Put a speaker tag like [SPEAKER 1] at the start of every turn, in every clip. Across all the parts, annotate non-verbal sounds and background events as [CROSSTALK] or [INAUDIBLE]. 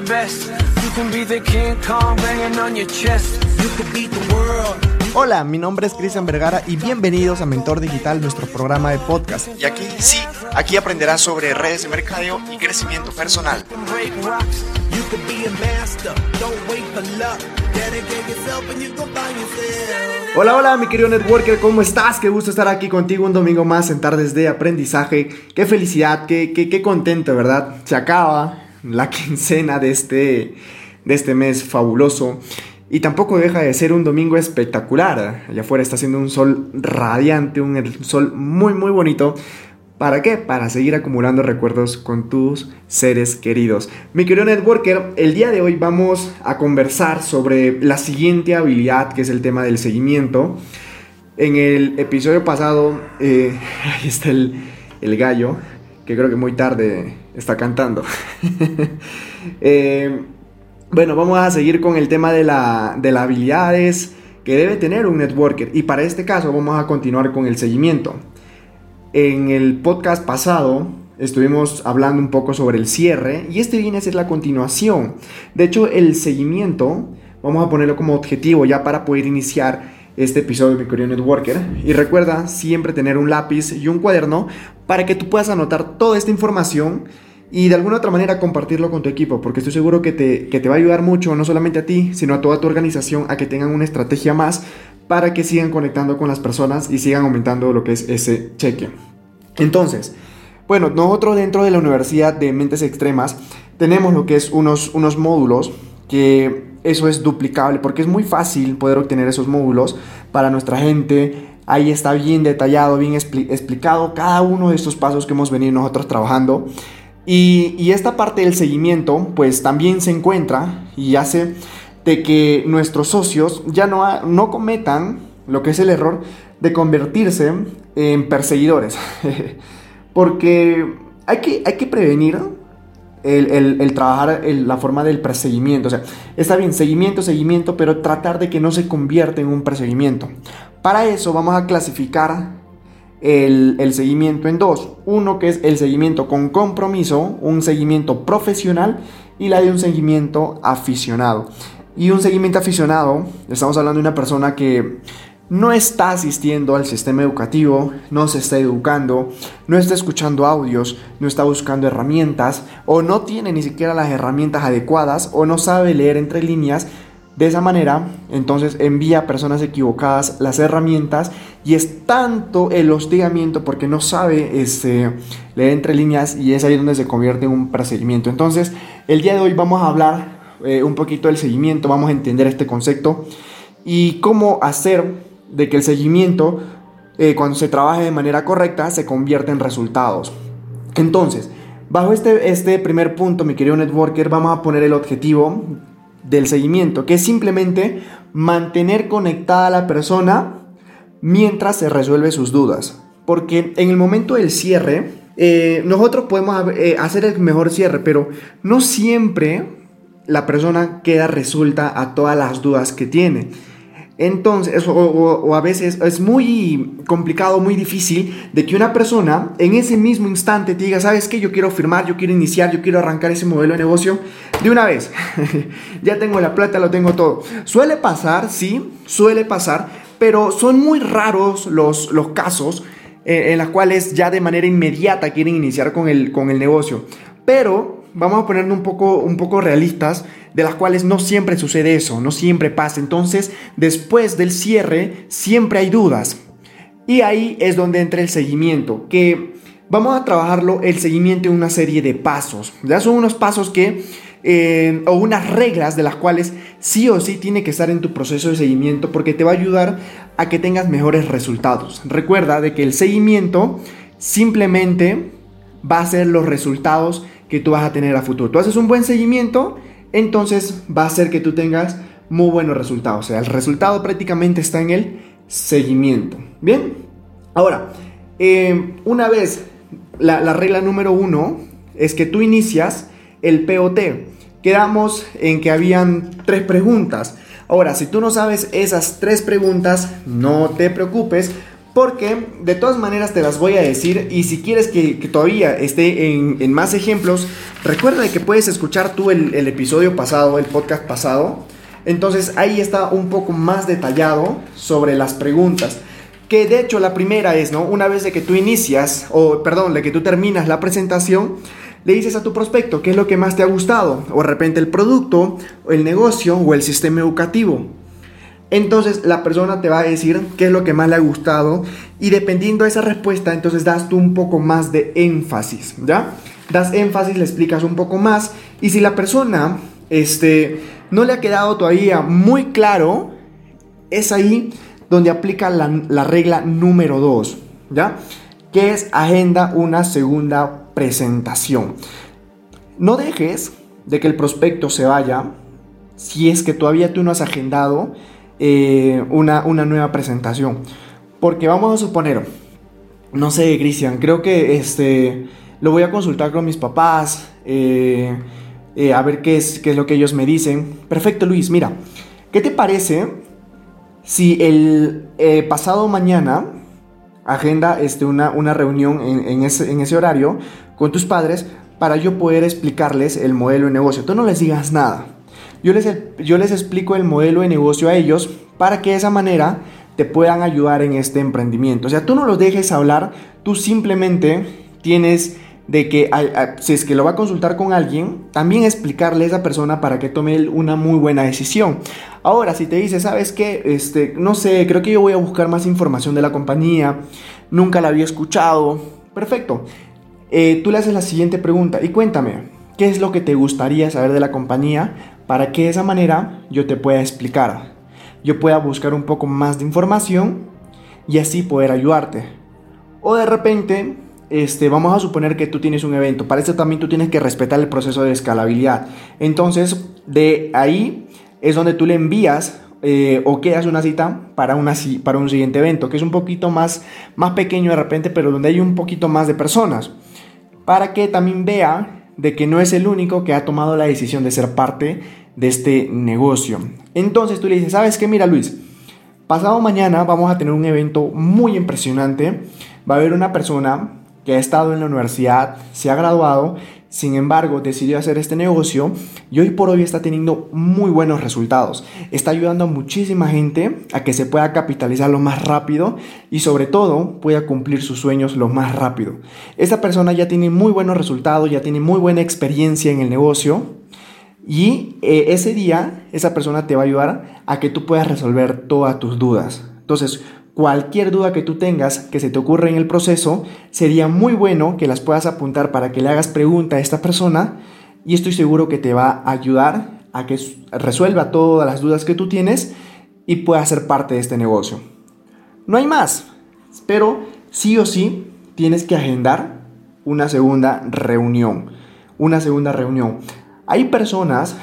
[SPEAKER 1] the best. You can be the King Kong banging on your chest. You could beat the world.
[SPEAKER 2] Hola, mi nombre es Cristian Vergara y bienvenidos a Mentor Digital, nuestro programa de podcast. Y aquí sí, aquí aprenderás sobre redes de mercadeo y crecimiento personal. Hola, hola, mi querido networker, ¿cómo estás? Qué gusto estar aquí contigo un domingo más en Tardes de Aprendizaje. Qué felicidad, qué, qué, qué contento, ¿verdad? Se acaba la quincena de este, de este mes fabuloso. Y tampoco deja de ser un domingo espectacular. Allá afuera está haciendo un sol radiante, un sol muy muy bonito. ¿Para qué? Para seguir acumulando recuerdos con tus seres queridos. Mi querido networker, el día de hoy vamos a conversar sobre la siguiente habilidad, que es el tema del seguimiento. En el episodio pasado, eh, [LAUGHS] ahí está el, el gallo, que creo que muy tarde está cantando. [LAUGHS] Eh, bueno, vamos a seguir con el tema de, la, de las habilidades que debe tener un networker. Y para este caso vamos a continuar con el seguimiento. En el podcast pasado estuvimos hablando un poco sobre el cierre y este viene a ser la continuación. De hecho, el seguimiento vamos a ponerlo como objetivo ya para poder iniciar este episodio de mi querido networker. Y recuerda siempre tener un lápiz y un cuaderno para que tú puedas anotar toda esta información y de alguna otra manera compartirlo con tu equipo, porque estoy seguro que te, que te va a ayudar mucho, no solamente a ti, sino a toda tu organización, a que tengan una estrategia más para que sigan conectando con las personas y sigan aumentando lo que es ese cheque. Entonces, bueno, nosotros dentro de la Universidad de Mentes Extremas tenemos lo que es unos, unos módulos que eso es duplicable porque es muy fácil poder obtener esos módulos para nuestra gente. Ahí está bien detallado, bien expli- explicado cada uno de estos pasos que hemos venido nosotros trabajando. Y, esta parte del seguimiento, pues también se encuentra y hace de que nuestros socios ya no, no cometan lo que es el error de convertirse en perseguidores. [LAUGHS] Porque hay que, hay que prevenir el, el- trabajar la forma del perseguimiento. O sea, está bien, seguimiento, seguimiento, pero tratar de que no se convierta en un perseguimiento. Para eso vamos a clasificar el, seguimiento en dos. Uno que es el seguimiento con compromiso, un seguimiento profesional y la de un seguimiento aficionado. Y un seguimiento aficionado, estamos hablando de una persona que no está asistiendo al sistema educativo, no se está educando, no está escuchando audios, no está buscando herramientas o no tiene ni siquiera las herramientas adecuadas o no sabe leer entre líneas. De esa manera, entonces envía a personas equivocadas las herramientas y es tanto el hostigamiento porque no sabe este, leer entre líneas y es ahí donde se convierte en un perseguimiento. Entonces, el día de hoy vamos a hablar eh, un poquito del seguimiento, vamos a entender este concepto y cómo hacer de que el seguimiento, eh, cuando se trabaje de manera correcta, se convierta en resultados. Entonces, bajo este, este primer punto, mi querido networker, vamos a poner el objetivo del seguimiento, que es simplemente mantener conectada a la persona mientras se resuelve sus dudas. Porque en el momento del cierre, eh, nosotros podemos eh, hacer el mejor cierre, pero no siempre la persona queda resuelta a todas las dudas que tiene. Entonces, o, a veces es muy complicado, muy difícil de que una persona en ese mismo instante te diga, ¿sabes qué? Yo quiero firmar, yo quiero iniciar, yo quiero arrancar ese modelo de negocio de una vez. [LAUGHS] ya tengo la plata, lo tengo todo. Suele pasar, sí, suele pasar, pero son muy raros los, los casos eh, en los cuales ya de manera inmediata quieren iniciar con el, con el negocio. Pero vamos a ponernos un poco, un poco realistas, de las cuales no siempre sucede eso, no siempre pasa. Entonces, después del cierre, siempre hay dudas. Y ahí es donde entra el seguimiento, que vamos a trabajarlo el seguimiento en una serie de pasos. Ya son unos pasos que, eh, o unas reglas de las cuales sí o sí tiene que estar en tu proceso de seguimiento porque te va a ayudar a que tengas mejores resultados. Recuerda de que el seguimiento simplemente va a ser los resultados que tú vas a tener a futuro. Tú haces un buen seguimiento, entonces va a ser que tú tengas muy buenos resultados. O sea, el resultado prácticamente está en el seguimiento. Bien, ahora, eh, una vez la, la regla número uno es que tú inicias el POT. Quedamos en que habían tres preguntas. Ahora, si tú no sabes esas tres preguntas, no te preocupes porque de todas maneras te las voy a decir y si quieres que, todavía esté en, más ejemplos, recuerda que puedes escuchar tú el, episodio pasado, el podcast pasado. Entonces ahí está un poco más detallado sobre las preguntas. Que de hecho la primera es, ¿no? Una vez de que tú inicias, o perdón, de que tú terminas la presentación, le dices a tu prospecto qué es lo que más te ha gustado, o de repente el producto, el negocio, o el sistema educativo. Entonces la persona te va a decir qué es lo que más le ha gustado y dependiendo de esa respuesta, entonces das tú un poco más de énfasis, ¿ya? Das énfasis, le explicas un poco más y si la persona este, no le ha quedado todavía muy claro, es ahí donde aplica la, la regla número 2, ¿ya? Que es agenda una segunda presentación. No dejes de que el prospecto se vaya si es que todavía tú no has agendado eh, una, nueva presentación. Porque vamos a suponer, no sé, Cristian, creo que este, lo voy a consultar con mis papás, eh, eh, a ver qué es, qué es lo que ellos me dicen. Perfecto, Luis, mira, ¿qué te parece si el pasado mañana agenda este, una, una reunión en, ese, en ese horario con tus padres para yo poder explicarles el modelo de negocio? Tú no les digas nada yo les, explico el modelo de negocio a ellos para que de esa manera te puedan ayudar en este emprendimiento. O sea, tú no los dejes hablar, tú simplemente tienes de que si es que lo va a consultar con alguien, también explicarle a esa persona para que tome una muy buena decisión. Ahora, si te dice, ¿sabes qué? Este, no sé, creo que yo voy a buscar más información de la compañía, nunca la había escuchado. Perfecto. Eh, tú le haces la siguiente pregunta y cuéntame, ¿qué es lo que te gustaría saber de la compañía para que de esa manera yo te pueda explicar, yo pueda buscar un poco más de información y así poder ayudarte. O de repente, este, vamos a suponer que tú tienes un evento, para eso también tú tienes que respetar el proceso de escalabilidad. Entonces, de ahí es donde tú le envías eh, o quedas una cita para, una, para un siguiente evento, que es un poquito más, más pequeño de repente, pero donde hay un poquito más de personas, para que también vea de que no es el único que ha tomado la decisión de ser parte de este negocio. Entonces tú le dices, ¿sabes qué? Mira Luis, pasado mañana vamos a tener un evento muy impresionante. Va a haber una persona que ha estado en la universidad, se ha graduado sin embargo, decidió hacer este negocio y hoy por hoy está teniendo muy buenos resultados. Está ayudando a muchísima gente a que se pueda capitalizar lo más rápido y sobre todo pueda cumplir sus sueños lo más rápido. Esta persona ya tiene muy buenos resultados, ya tiene muy buena experiencia en el negocio y eh, ese día esa persona te va a ayudar a que tú puedas resolver todas tus dudas. Entonces, Cualquier duda que tú tengas que se te ocurra en el proceso, sería muy bueno que las puedas apuntar para que le hagas pregunta a esta persona y estoy seguro que te va a ayudar a que resuelva todas las dudas que tú tienes y pueda ser parte de este negocio. No hay más, pero sí o sí tienes que agendar una segunda reunión. Una segunda reunión. Hay personas,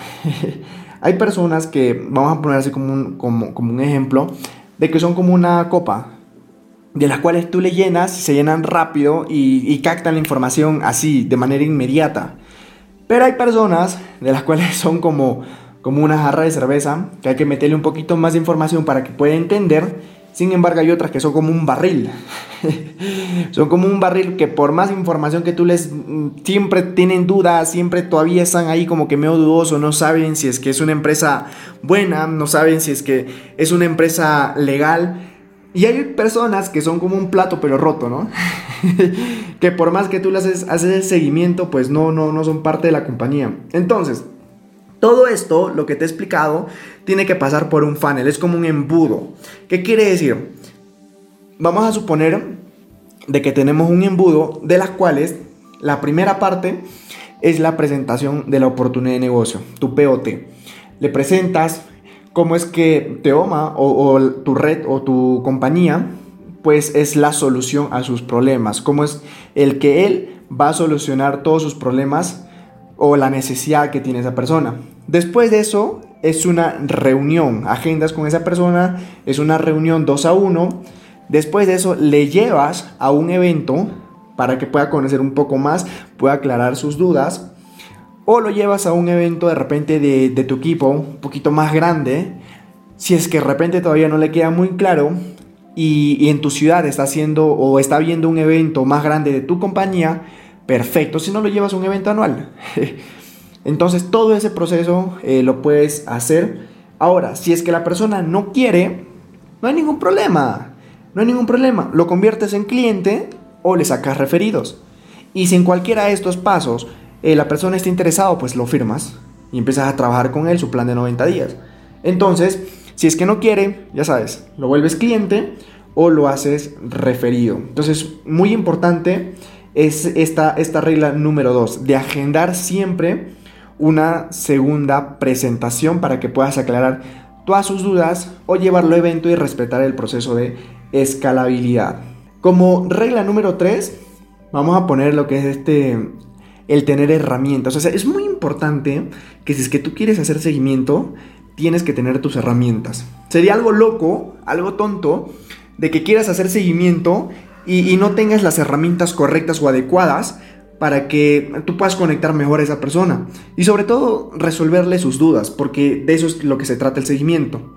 [SPEAKER 2] [LAUGHS] hay personas que, vamos a poner así como como, como un ejemplo, de que son como una copa, de las cuales tú le llenas se llenan rápido y, captan la información así, de manera inmediata. Pero hay personas de las cuales [LAUGHS] son como, como una jarra de cerveza, que hay que meterle un poquito más de información para que pueda entender. Sin embargo, hay otras que son como un barril. [LAUGHS] son como un barril que por más información que tú les siempre tienen dudas, siempre todavía están ahí como que medio dudoso, no saben si es que es una empresa buena, no saben si es que es una empresa legal. Y hay personas que son como un plato pero roto, ¿no? [LAUGHS] que por más que tú le haces, haces el seguimiento, pues no, no, no son parte de la compañía. Entonces, todo esto, lo que te he explicado, tiene que pasar por un funnel, es como un embudo. ¿Qué quiere decir? Vamos a suponer de que tenemos un embudo de las cuales la primera parte es la presentación de la oportunidad de negocio, tu POT. Le presentas cómo es que Teoma o, tu red o tu compañía pues es la solución a sus problemas, cómo es el que él va a solucionar todos sus problemas o la necesidad que tiene esa persona. Después de eso es una reunión, agendas con esa persona, es una reunión 2 a 1. Después de eso le llevas a un evento para que pueda conocer un poco más, pueda aclarar sus dudas. O lo llevas a un evento de repente de, de tu equipo, un poquito más grande. Si es que de repente todavía no le queda muy claro, y, en tu ciudad está haciendo o está viendo un evento más grande de tu compañía, perfecto. Si no lo llevas a un evento anual. [LAUGHS] Entonces todo ese proceso eh, lo puedes hacer. Ahora, si es que la persona no quiere, no hay ningún problema. No hay ningún problema. Lo conviertes en cliente o le sacas referidos. Y si en cualquiera de estos pasos eh, la persona está interesado, pues lo firmas y empiezas a trabajar con él su plan de 90 días. Entonces, si es que no quiere, ya sabes, lo vuelves cliente o lo haces referido. Entonces, muy importante es esta, esta regla número 2, de agendar siempre una segunda presentación para que puedas aclarar todas sus dudas o llevarlo a evento y respetar el proceso de escalabilidad. Como regla número 3, vamos a poner lo que es este el tener herramientas. O sea, es muy importante que si es que tú quieres hacer seguimiento, tienes que tener tus herramientas. Sería algo loco, algo tonto, de que quieras hacer seguimiento y, no tengas las herramientas correctas o adecuadas para que tú puedas conectar mejor a esa persona. Y sobre todo, resolverle sus dudas, porque de eso es lo que se trata el seguimiento.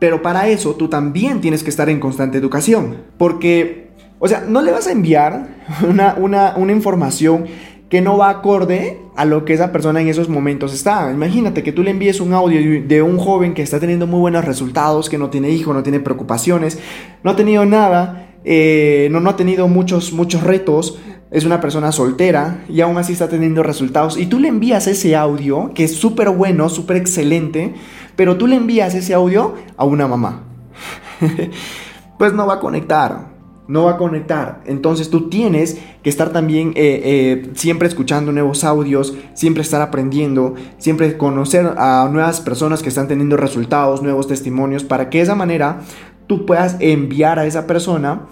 [SPEAKER 2] Pero para eso tú también tienes que estar en constante educación, porque, o sea, no le vas a enviar [LAUGHS] una, una, una información que no va acorde a lo que esa persona en esos momentos está. Imagínate que tú le envíes un audio de un joven que está teniendo muy buenos resultados, que no tiene hijo, no tiene preocupaciones, no ha tenido nada, eh, no, no ha tenido muchos, muchos retos, es una persona soltera y aún así está teniendo resultados. Y tú le envías ese audio, que es súper bueno, súper excelente, pero tú le envías ese audio a una mamá. [LAUGHS] pues no va a conectar no va a conectar. Entonces tú tienes que estar también eh, eh, siempre escuchando nuevos audios, siempre estar aprendiendo, siempre conocer a nuevas personas que están teniendo resultados, nuevos testimonios, para que de esa manera tú puedas enviar a esa persona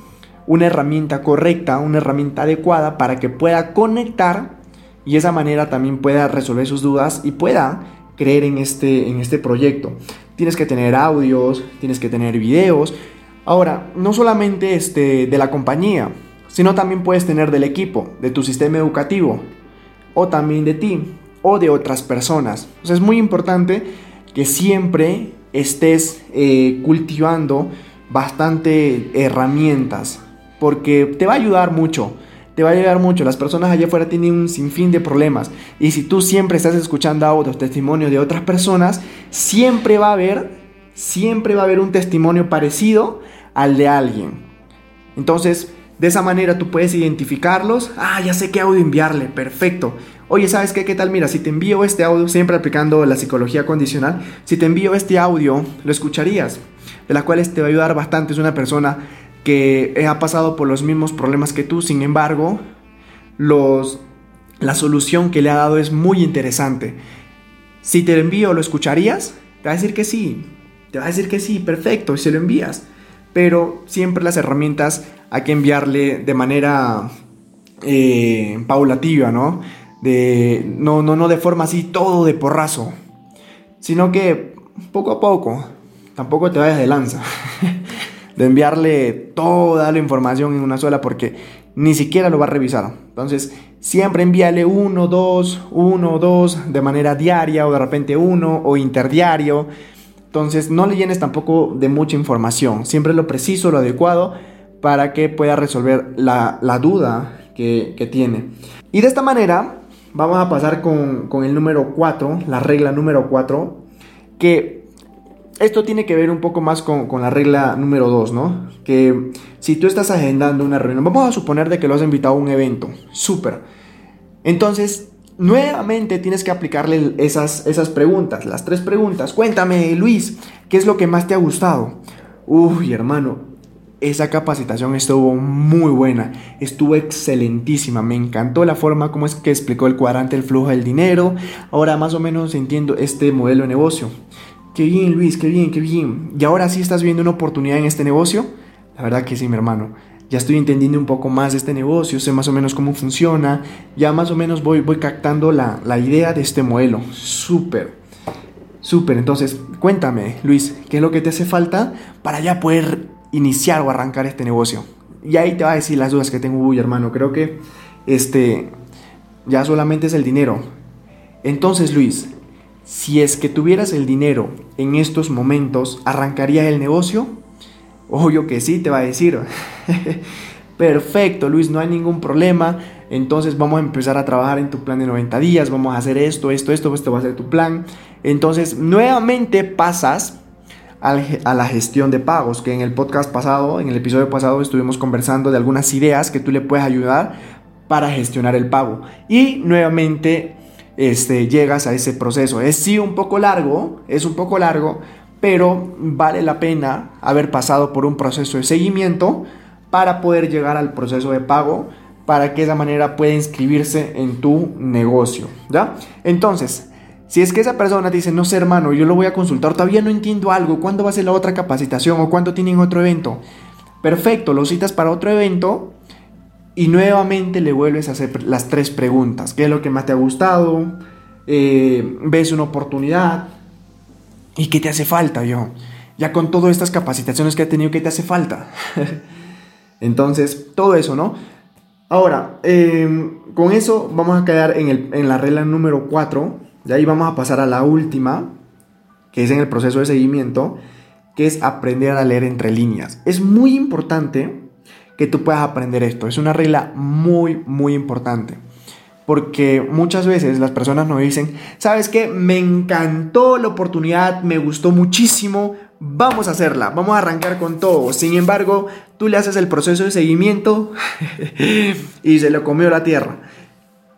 [SPEAKER 2] una herramienta correcta, una herramienta adecuada para que pueda conectar y de esa manera también pueda resolver sus dudas y pueda creer en este, en este proyecto. Tienes que tener audios, tienes que tener videos, Ahora, no solamente este, de la compañía, sino también puedes tener del equipo, de tu sistema educativo, o también de ti, o de otras personas. es muy importante que siempre estés eh, cultivando bastante herramientas, porque te va a ayudar mucho. Te va a ayudar mucho. Las personas allá afuera tienen un sinfín de problemas. Y si tú siempre estás escuchando audios, testimonios de otras personas, siempre va a haber siempre va a haber un testimonio parecido al de alguien. Entonces, de esa manera tú puedes identificarlos. Ah, ya sé qué audio enviarle, perfecto. Oye, ¿sabes qué? ¿Qué tal? Mira, si te envío este audio, siempre aplicando la psicología condicional, si te envío este audio, lo escucharías, de la cual te va a ayudar bastante. Es una persona que ha pasado por los mismos problemas que tú, sin embargo, los, la solución que le ha dado es muy interesante. Si te lo envío, ¿lo escucharías? Te va a decir que sí. Te va a decir que sí, perfecto, y se lo envías. Pero siempre las herramientas hay que enviarle de manera eh, paulativa, ¿no? De, no, no, no de forma así todo de porrazo, sino que poco a poco, tampoco te vayas de lanza, [LAUGHS] de enviarle toda la información en una sola porque ni siquiera lo va a revisar. Entonces, siempre envíale uno, dos, uno, dos, de manera diaria o de repente uno o interdiario entonces no le llenes tampoco de mucha información, siempre lo preciso, lo adecuado para que pueda resolver la, duda que, tiene. Y de esta manera vamos a pasar con, el número 4, la regla número 4, que esto tiene que ver un poco más con, con, la regla número 2, ¿no? Que si tú estás agendando una reunión, vamos a suponer de que lo has invitado a un evento, súper. Entonces, nuevamente tienes que aplicarle esas, esas preguntas, las tres preguntas. Cuéntame, Luis, ¿qué es lo que más te ha gustado? Uy, hermano, esa capacitación estuvo muy buena, estuvo excelentísima, me encantó la forma como es que explicó el cuadrante el flujo del dinero. Ahora más o menos entiendo este modelo de negocio. Qué bien, Luis, qué bien, qué bien. ¿Y ahora sí estás viendo una oportunidad en este negocio? La verdad que sí, mi hermano ya estoy entendiendo un poco más de este negocio, sé más o menos cómo funciona, ya más o menos voy, voy captando la, idea de este modelo. Súper, súper. Entonces, cuéntame, Luis, ¿qué es lo que te hace falta para ya poder iniciar o arrancar este negocio? Y ahí te va a decir las dudas que tengo, uy, hermano, creo que este ya solamente es el dinero. Entonces, Luis, si es que tuvieras el dinero en estos momentos, ¿arrancarías el negocio? Obvio que sí, te va a decir. [LAUGHS] Perfecto, Luis, no hay ningún problema. Entonces vamos a empezar a trabajar en tu plan de 90 días. Vamos a hacer esto, esto, esto, esto va a ser tu plan. Entonces, nuevamente pasas a la gestión de pagos, que en el podcast pasado, en el episodio pasado, estuvimos conversando de algunas ideas que tú le puedes ayudar para gestionar el pago. Y nuevamente este, llegas a ese proceso. Es sí un poco largo, es un poco largo, pero vale la pena haber pasado por un proceso de seguimiento para poder llegar al proceso de pago para que esa manera pueda inscribirse en tu negocio, ¿ya? Entonces, si es que esa persona dice, no sé hermano, yo lo voy a consultar, todavía no entiendo algo, ¿cuándo va a ser la otra capacitación o cuándo tienen otro evento? Perfecto, lo citas para otro evento y nuevamente le vuelves a hacer las tres preguntas. ¿Qué es lo que más te ha gustado? Eh, ¿Ves una oportunidad? ¿Y qué te hace falta, yo? Ya con todas estas capacitaciones que he tenido, ¿qué te hace falta? [LAUGHS] Entonces, todo eso, ¿no? Ahora, em, con eso vamos a quedar en, la regla número 4. De ahí vamos a pasar a la última, que es en el proceso de seguimiento, que es aprender a leer entre líneas. Es muy importante que tú puedas aprender esto. Es una regla muy, muy importante. Porque muchas veces las personas nos dicen, ¿sabes qué? Me encantó la oportunidad, me gustó muchísimo, vamos a hacerla, vamos a arrancar con todo. Sin embargo, tú le haces el proceso de seguimiento [LAUGHS] y se lo comió la tierra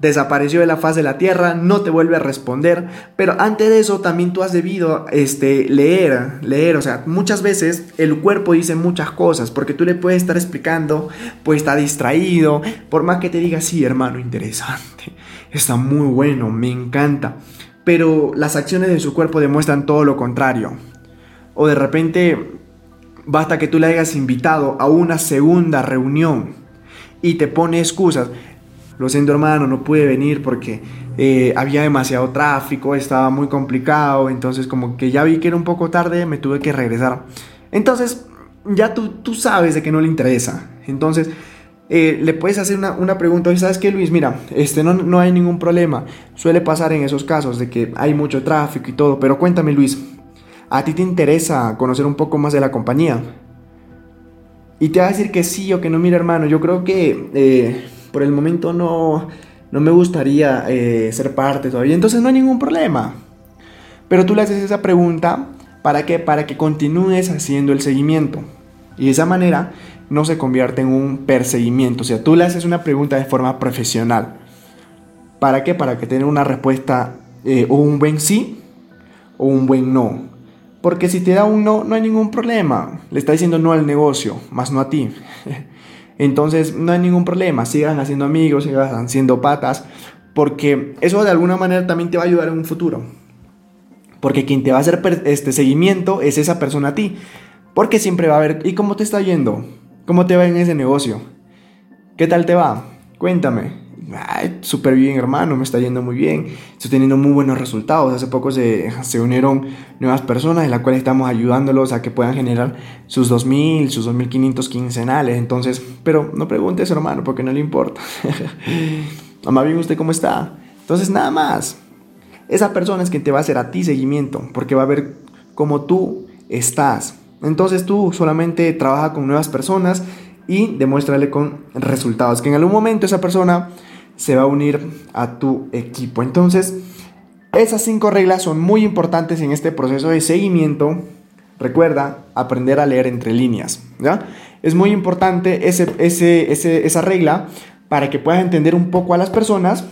[SPEAKER 2] desapareció de la faz de la tierra, no te vuelve a responder, pero antes de eso también tú has debido este, leer, leer, o sea, muchas veces el cuerpo dice muchas cosas, porque tú le puedes estar explicando, pues está distraído, por más que te diga, sí, hermano, interesante, está muy bueno, me encanta, pero las acciones de su cuerpo demuestran todo lo contrario, o de repente basta que tú le hayas invitado a una segunda reunión y te pone excusas, lo siento hermano, no pude venir porque eh, había demasiado tráfico, estaba muy complicado, entonces como que ya vi que era un poco tarde, me tuve que regresar. Entonces ya tú, tú sabes de que no le interesa. Entonces eh, le puedes hacer una, una pregunta, y sabes qué Luis, mira, este, no, no hay ningún problema, suele pasar en esos casos de que hay mucho tráfico y todo, pero cuéntame Luis, ¿a ti te interesa conocer un poco más de la compañía? Y te va a decir que sí o que no, mira hermano, yo creo que... Eh, por el momento no, no me gustaría eh, ser parte todavía, entonces no hay ningún problema. Pero tú le haces esa pregunta para que, para que continúes haciendo el seguimiento. Y de esa manera no se convierte en un perseguimiento. O sea, tú le haces una pregunta de forma profesional. ¿Para qué? Para que tenga una respuesta eh, o un buen sí o un buen no. Porque si te da un no, no hay ningún problema. Le está diciendo no al negocio, más no a ti. [LAUGHS] Entonces no hay ningún problema, sigan haciendo amigos, sigan haciendo patas, porque eso de alguna manera también te va a ayudar en un futuro. Porque quien te va a hacer este seguimiento es esa persona a ti. Porque siempre va a ver, ¿y cómo te está yendo? ¿Cómo te va en ese negocio? ¿Qué tal te va? Cuéntame súper bien, hermano, me está yendo muy bien, estoy teniendo muy buenos resultados. Hace poco se, [LAUGHS] se unieron nuevas personas en las cuales estamos ayudándolos a que puedan generar sus 2.000, sus 2.500 quincenales. Entonces, pero no preguntes, hermano, porque no le importa. [LAUGHS] Mamá, bien, ¿usted cómo está? Entonces, nada más. Esa persona es quien te va a hacer a ti seguimiento, porque va a ver cómo tú estás. Entonces tú solamente trabaja con nuevas personas y demuéstrale con resultados. Que en algún momento esa persona se va a unir a tu equipo. Entonces, esas cinco reglas son muy importantes en este proceso de seguimiento. Recuerda aprender a leer entre líneas. ¿ya? Es muy importante ese, esa regla para que puedas entender un poco a las personas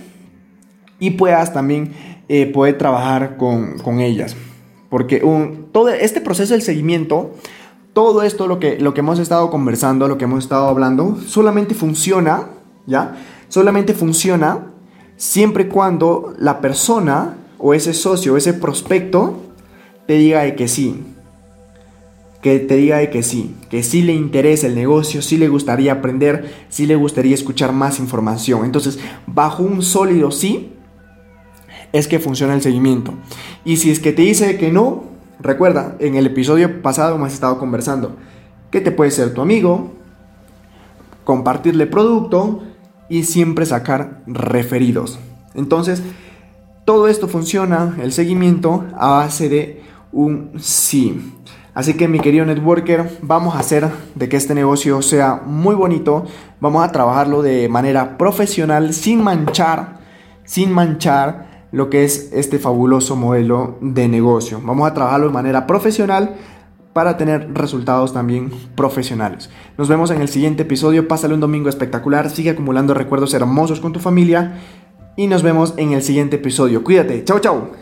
[SPEAKER 2] y puedas también eh, poder trabajar con, con ellas. Porque un, todo este proceso del seguimiento, todo esto lo que, lo que hemos estado conversando, lo que hemos estado hablando, solamente funciona, ¿ya? Solamente funciona siempre y cuando la persona o ese socio o ese prospecto te diga de que sí. Que te diga de que sí, que sí le interesa el negocio, sí le gustaría aprender, sí le gustaría escuchar más información. Entonces, bajo un sólido sí, es que funciona el seguimiento. Y si es que te dice que no, recuerda, en el episodio pasado hemos estado conversando que te puede ser tu amigo, compartirle producto, y siempre sacar referidos. Entonces, todo esto funciona, el seguimiento, a base de un sí. Así que mi querido networker, vamos a hacer de que este negocio sea muy bonito, vamos a trabajarlo de manera profesional, sin manchar, sin manchar lo que es este fabuloso modelo de negocio. Vamos a trabajarlo de manera profesional para tener resultados también profesionales. Nos vemos en el siguiente episodio. Pásale un domingo espectacular. Sigue acumulando recuerdos hermosos con tu familia. Y nos vemos en el siguiente episodio. Cuídate. Chao, chao.